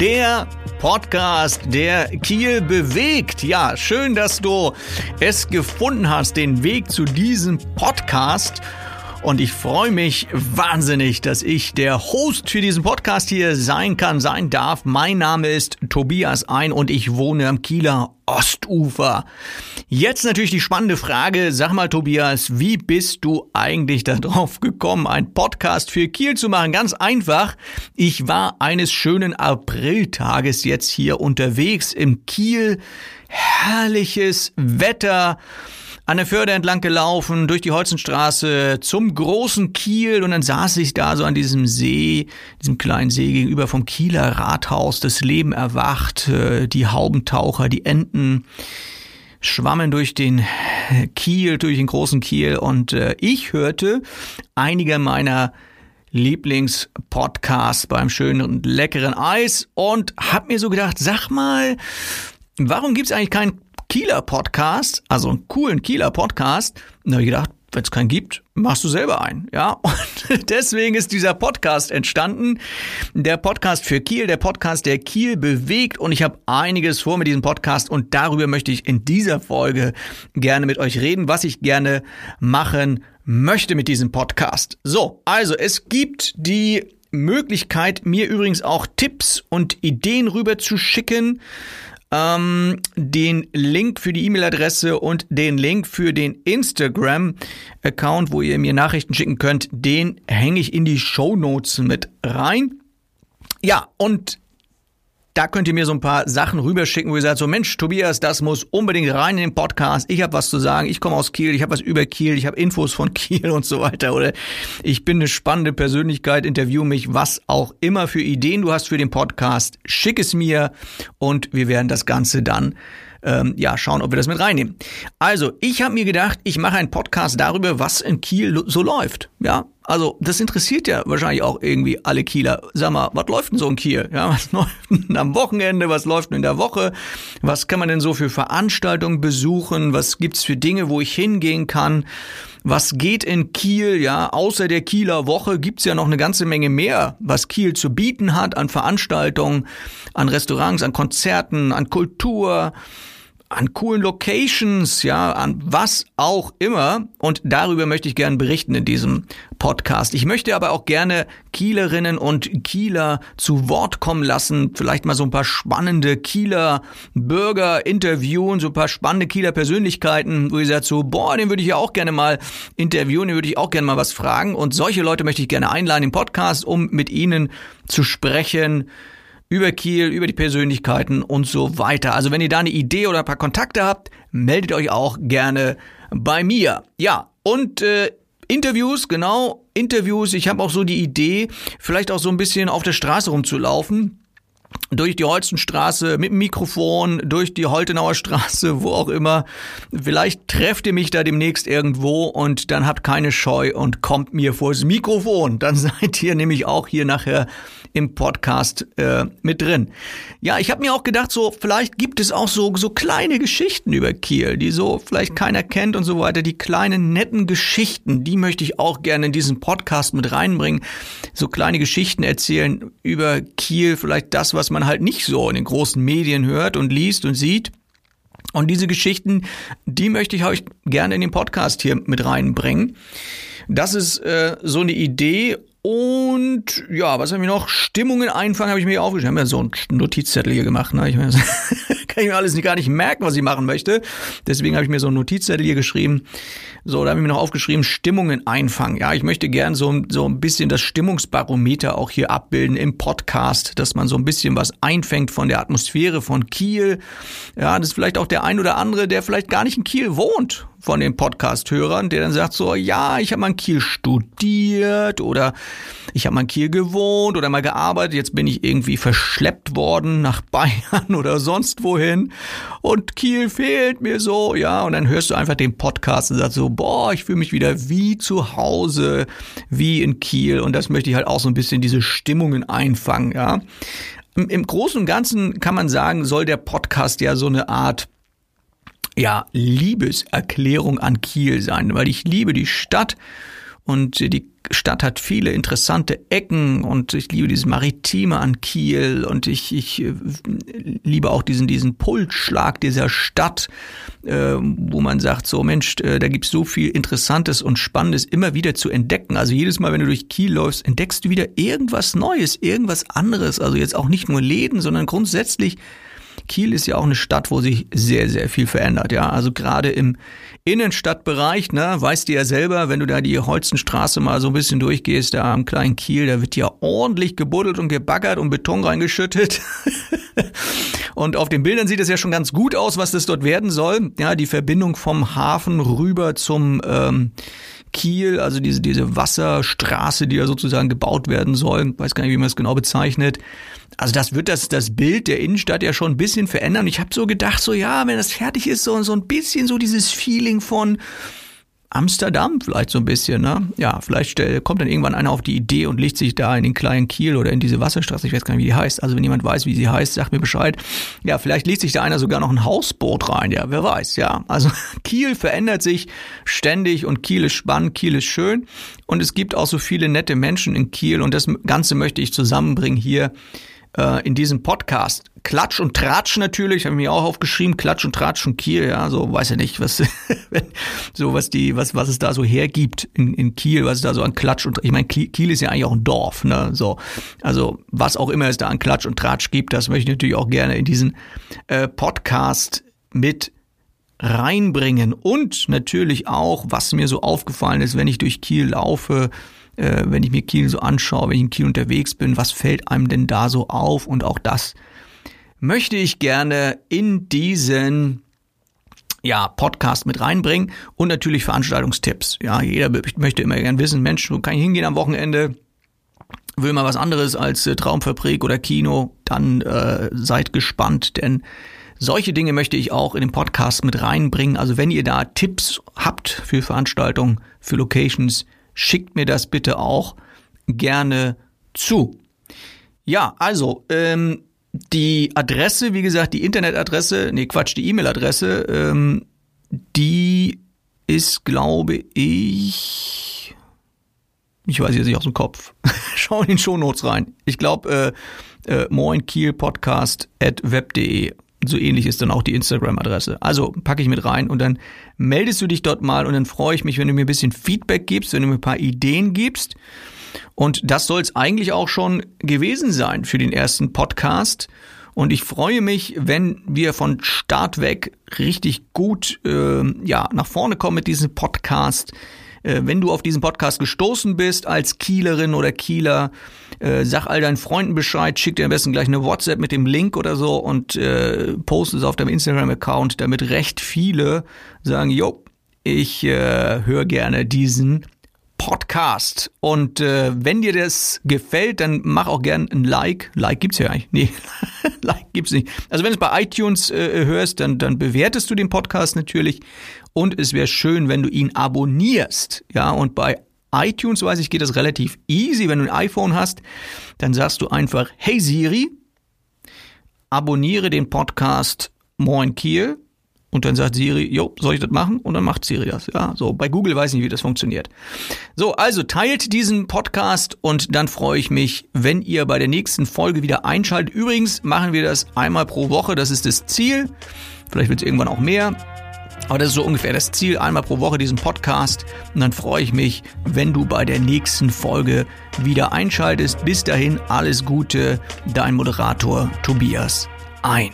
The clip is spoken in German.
Der Podcast, der Kiel bewegt. Ja, schön, dass du es gefunden hast, den Weg zu diesem Podcast. Und ich freue mich wahnsinnig, dass ich der Host für diesen Podcast hier sein kann, sein darf. Mein Name ist Tobias Ein und ich wohne am Kieler Ostufer. Jetzt natürlich die spannende Frage. Sag mal, Tobias, wie bist du eigentlich darauf gekommen, einen Podcast für Kiel zu machen? Ganz einfach. Ich war eines schönen Apriltages jetzt hier unterwegs im Kiel. Herrliches Wetter an der Förde entlang gelaufen, durch die Holzenstraße zum großen Kiel. Und dann saß ich da so an diesem See, diesem kleinen See gegenüber vom Kieler Rathaus, das Leben erwacht, äh, die Haubentaucher, die Enten schwammen durch den Kiel, durch den großen Kiel. Und äh, ich hörte einige meiner Lieblingspodcasts beim schönen und leckeren Eis und hab mir so gedacht, sag mal, warum gibt's eigentlich keinen Kieler Podcast, also einen coolen Kieler Podcast. Da habe ich gedacht, wenn es keinen gibt, machst du selber einen. Ja, und deswegen ist dieser Podcast entstanden. Der Podcast für Kiel, der Podcast, der Kiel bewegt. Und ich habe einiges vor mit diesem Podcast und darüber möchte ich in dieser Folge gerne mit euch reden, was ich gerne machen möchte mit diesem Podcast. So, also es gibt die Möglichkeit, mir übrigens auch Tipps und Ideen rüber zu schicken ähm, den Link für die E-Mail-Adresse und den Link für den Instagram-Account, wo ihr mir Nachrichten schicken könnt, den hänge ich in die Show Notes mit rein. Ja, und da könnt ihr mir so ein paar Sachen rüberschicken, wo ihr sagt, so Mensch, Tobias, das muss unbedingt rein in den Podcast. Ich habe was zu sagen. Ich komme aus Kiel, ich habe was über Kiel, ich habe Infos von Kiel und so weiter. Oder ich bin eine spannende Persönlichkeit, interview mich, was auch immer für Ideen du hast für den Podcast. Schick es mir und wir werden das Ganze dann ähm, ja, schauen, ob wir das mit reinnehmen. Also, ich habe mir gedacht, ich mache einen Podcast darüber, was in Kiel so läuft. Ja, also das interessiert ja wahrscheinlich auch irgendwie alle Kieler. Sag mal, was läuft denn so in Kiel? Ja, was läuft denn am Wochenende? Was läuft denn in der Woche? Was kann man denn so für Veranstaltungen besuchen? Was gibt's für Dinge, wo ich hingehen kann? Was geht in Kiel? Ja, außer der Kieler Woche gibt's ja noch eine ganze Menge mehr, was Kiel zu bieten hat an Veranstaltungen, an Restaurants, an Konzerten, an Kultur an coolen Locations, ja, an was auch immer. Und darüber möchte ich gerne berichten in diesem Podcast. Ich möchte aber auch gerne Kielerinnen und Kieler zu Wort kommen lassen. Vielleicht mal so ein paar spannende Kieler Bürger interviewen, so ein paar spannende Kieler Persönlichkeiten, wo ihr sagt so, boah, den würde ich ja auch gerne mal interviewen, den würde ich auch gerne mal was fragen. Und solche Leute möchte ich gerne einladen im Podcast, um mit ihnen zu sprechen über Kiel, über die Persönlichkeiten und so weiter. Also wenn ihr da eine Idee oder ein paar Kontakte habt, meldet euch auch gerne bei mir. Ja, und äh, Interviews, genau, Interviews. Ich habe auch so die Idee, vielleicht auch so ein bisschen auf der Straße rumzulaufen durch die Holzenstraße mit dem Mikrofon, durch die Holtenauer Straße, wo auch immer. Vielleicht trefft ihr mich da demnächst irgendwo und dann habt keine Scheu und kommt mir vors Mikrofon. Dann seid ihr nämlich auch hier nachher im Podcast äh, mit drin. Ja, ich habe mir auch gedacht, so vielleicht gibt es auch so so kleine Geschichten über Kiel, die so vielleicht keiner kennt und so weiter. Die kleinen netten Geschichten, die möchte ich auch gerne in diesen Podcast mit reinbringen. So kleine Geschichten erzählen über Kiel, vielleicht das, was man halt nicht so in den großen Medien hört und liest und sieht. Und diese Geschichten, die möchte ich euch gerne in den Podcast hier mit reinbringen. Das ist äh, so eine Idee und ja, was habe ich noch? Stimmungen einfangen habe ich mir hier aufgeschrieben. Ich habe ja so einen Notizzettel hier gemacht. Ne? Ich mir, kann ich mir alles nicht, gar nicht merken, was ich machen möchte. Deswegen habe ich mir so einen Notizzettel hier geschrieben. So, da habe ich mir noch aufgeschrieben, Stimmungen einfangen. Ja, ich möchte gern so, so ein bisschen das Stimmungsbarometer auch hier abbilden im Podcast, dass man so ein bisschen was einfängt von der Atmosphäre von Kiel. Ja, das ist vielleicht auch der ein oder andere, der vielleicht gar nicht in Kiel wohnt von den Podcast-Hörern, der dann sagt so, ja, ich habe mal in Kiel studiert oder ich habe mal in Kiel gewohnt oder mal gearbeitet, jetzt bin ich irgendwie verschleppt worden nach Bayern oder sonst wohin. Und Kiel fehlt mir so, ja, und dann hörst du einfach den Podcast und sagst so, boah, ich fühle mich wieder wie zu Hause, wie in Kiel. Und das möchte ich halt auch so ein bisschen diese Stimmungen einfangen, ja. Im Großen und Ganzen kann man sagen, soll der Podcast ja so eine Art ja, Liebeserklärung an Kiel sein, weil ich liebe die Stadt und die Stadt hat viele interessante Ecken und ich liebe dieses Maritime an Kiel und ich, ich äh, liebe auch diesen, diesen Pulsschlag dieser Stadt, äh, wo man sagt, so Mensch, äh, da gibt's so viel Interessantes und Spannendes immer wieder zu entdecken. Also jedes Mal, wenn du durch Kiel läufst, entdeckst du wieder irgendwas Neues, irgendwas anderes. Also jetzt auch nicht nur Läden, sondern grundsätzlich Kiel ist ja auch eine Stadt, wo sich sehr, sehr viel verändert. Ja, also gerade im Innenstadtbereich, ne, weißt du ja selber, wenn du da die Holzenstraße mal so ein bisschen durchgehst, da am kleinen Kiel, da wird ja ordentlich gebuddelt und gebaggert und Beton reingeschüttet. und auf den Bildern sieht es ja schon ganz gut aus, was das dort werden soll. Ja, die Verbindung vom Hafen rüber zum ähm, Kiel, also diese, diese Wasserstraße, die da sozusagen gebaut werden soll. weiß gar nicht, wie man es genau bezeichnet. Also das wird das, das Bild der Innenstadt ja schon ein bisschen verändern. Ich habe so gedacht, so ja, wenn das fertig ist, so, so ein bisschen so dieses Feeling von Amsterdam vielleicht so ein bisschen, ne? Ja, vielleicht äh, kommt dann irgendwann einer auf die Idee und legt sich da in den kleinen Kiel oder in diese Wasserstraße, ich weiß gar nicht, wie die heißt. Also wenn jemand weiß, wie sie heißt, sagt mir Bescheid. Ja, vielleicht legt sich da einer sogar noch ein Hausboot rein, ja, wer weiß, ja. Also Kiel verändert sich ständig und Kiel ist spannend, Kiel ist schön und es gibt auch so viele nette Menschen in Kiel und das Ganze möchte ich zusammenbringen hier äh, in diesem Podcast. Klatsch und Tratsch natürlich, habe ich mir auch aufgeschrieben, Klatsch und Tratsch und Kiel, ja, so weiß ja nicht, was so was die, was, was es da so hergibt in, in Kiel, was es da so an Klatsch und ich meine, Kiel ist ja eigentlich auch ein Dorf, ne? So. Also was auch immer es da an Klatsch und Tratsch gibt, das möchte ich natürlich auch gerne in diesen äh, Podcast mit reinbringen. Und natürlich auch, was mir so aufgefallen ist, wenn ich durch Kiel laufe, äh, wenn ich mir Kiel so anschaue, wenn ich in Kiel unterwegs bin, was fällt einem denn da so auf? Und auch das möchte ich gerne in diesen ja, Podcast mit reinbringen und natürlich Veranstaltungstipps. Ja, jeder möchte immer gern wissen, Mensch, wo kann ich hingehen am Wochenende? Will mal was anderes als äh, Traumfabrik oder Kino? Dann äh, seid gespannt, denn solche Dinge möchte ich auch in den Podcast mit reinbringen. Also wenn ihr da Tipps habt für Veranstaltungen, für Locations, schickt mir das bitte auch gerne zu. Ja, also ähm, die Adresse, wie gesagt, die Internetadresse, nee, Quatsch, die E-Mail-Adresse, ähm, die ist, glaube ich, ich weiß jetzt nicht aus dem Kopf. Schau in den Shownotes rein. Ich glaube, äh, äh, moinkielpodcast so ähnlich ist dann auch die Instagram-Adresse. Also packe ich mit rein und dann meldest du dich dort mal und dann freue ich mich, wenn du mir ein bisschen Feedback gibst, wenn du mir ein paar Ideen gibst. Und das soll es eigentlich auch schon gewesen sein für den ersten Podcast. Und ich freue mich, wenn wir von Start weg richtig gut äh, ja, nach vorne kommen mit diesem Podcast. Äh, wenn du auf diesen Podcast gestoßen bist als Kielerin oder Kieler, äh, sag all deinen Freunden Bescheid, schick dir am besten gleich eine WhatsApp mit dem Link oder so und äh, post es auf deinem Instagram-Account, damit recht viele sagen, jo, ich äh, höre gerne diesen Podcast. Und äh, wenn dir das gefällt, dann mach auch gern ein Like. Like gibt's ja eigentlich. Nee, Like gibt's nicht. Also wenn du es bei iTunes äh, hörst, dann, dann bewertest du den Podcast natürlich. Und es wäre schön, wenn du ihn abonnierst. Ja, und bei iTunes, weiß ich, geht das relativ easy. Wenn du ein iPhone hast, dann sagst du einfach, hey Siri, abonniere den Podcast Moin Kiel. Und dann sagt Siri, jo, soll ich das machen? Und dann macht Siri das. Ja, so. Bei Google weiß ich nicht, wie das funktioniert. So, also teilt diesen Podcast und dann freue ich mich, wenn ihr bei der nächsten Folge wieder einschaltet. Übrigens machen wir das einmal pro Woche. Das ist das Ziel. Vielleicht wird es irgendwann auch mehr. Aber das ist so ungefähr das Ziel, einmal pro Woche diesen Podcast. Und dann freue ich mich, wenn du bei der nächsten Folge wieder einschaltest. Bis dahin alles Gute, dein Moderator Tobias ein.